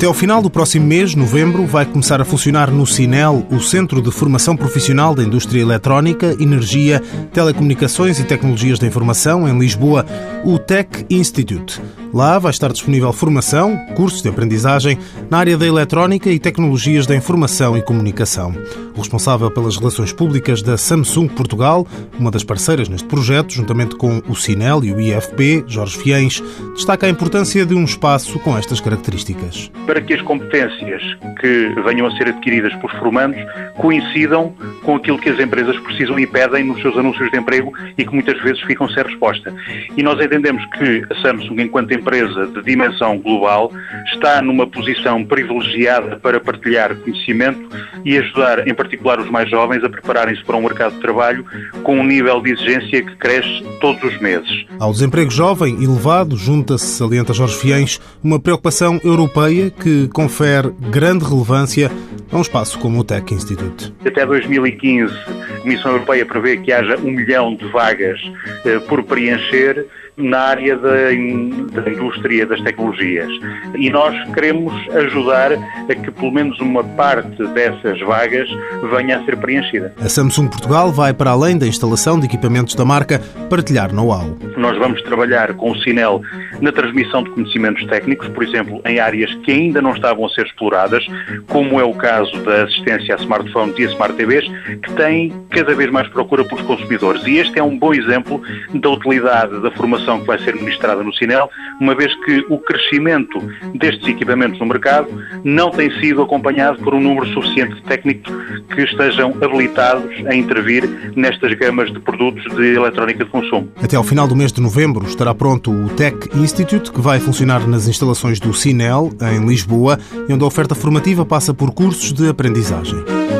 Até ao final do próximo mês, novembro, vai começar a funcionar no CINEL, o Centro de Formação Profissional da Indústria Eletrónica, Energia, Telecomunicações e Tecnologias da Informação, em Lisboa, o Tech Institute. Lá vai estar disponível formação, cursos de aprendizagem na área da eletrónica e tecnologias da informação e comunicação. O responsável pelas relações públicas da Samsung Portugal, uma das parceiras neste projeto, juntamente com o CINEL e o IFP, Jorge Fiens, destaca a importância de um espaço com estas características. Para que as competências que venham a ser adquiridas por formandos coincidam com aquilo que as empresas precisam e pedem nos seus anúncios de emprego e que muitas vezes ficam sem resposta. E nós entendemos que a Samsung, enquanto empresa de dimensão global, está numa posição privilegiada para partilhar conhecimento e ajudar, em particular, os mais jovens a prepararem-se para um mercado de trabalho com um nível de exigência que cresce todos os meses. Ao desemprego jovem elevado, junta-se, salienta Jorge Fiens, uma preocupação europeia que confere grande relevância a um espaço como o Tech Institute. Até 2015, a Comissão Europeia prevê que haja um milhão de vagas eh, por preencher na área da, da indústria das tecnologias. E nós queremos ajudar a que pelo menos uma parte dessas vagas venha a ser preenchida. A Samsung Portugal vai para além da instalação de equipamentos da marca partilhar know-how. Nós vamos trabalhar com o Sinel na transmissão de conhecimentos técnicos, por exemplo, em áreas que ainda não estavam a ser exploradas, como é o caso da assistência a smartphones e a smart TVs, que têm cada vez mais procura pelos consumidores. E este é um bom exemplo da utilidade da formação que vai ser ministrada no Sinel, uma vez que o crescimento destes equipamentos no mercado não tem sido acompanhado por um número suficiente de técnicos que estejam habilitados a intervir nestas gamas de produtos de eletrónica de consumo. Até ao final do mês de novembro estará pronto o Tech Institute, que vai funcionar nas instalações do Sinel, em Lisboa, onde a oferta formativa passa por cursos de aprendizagem.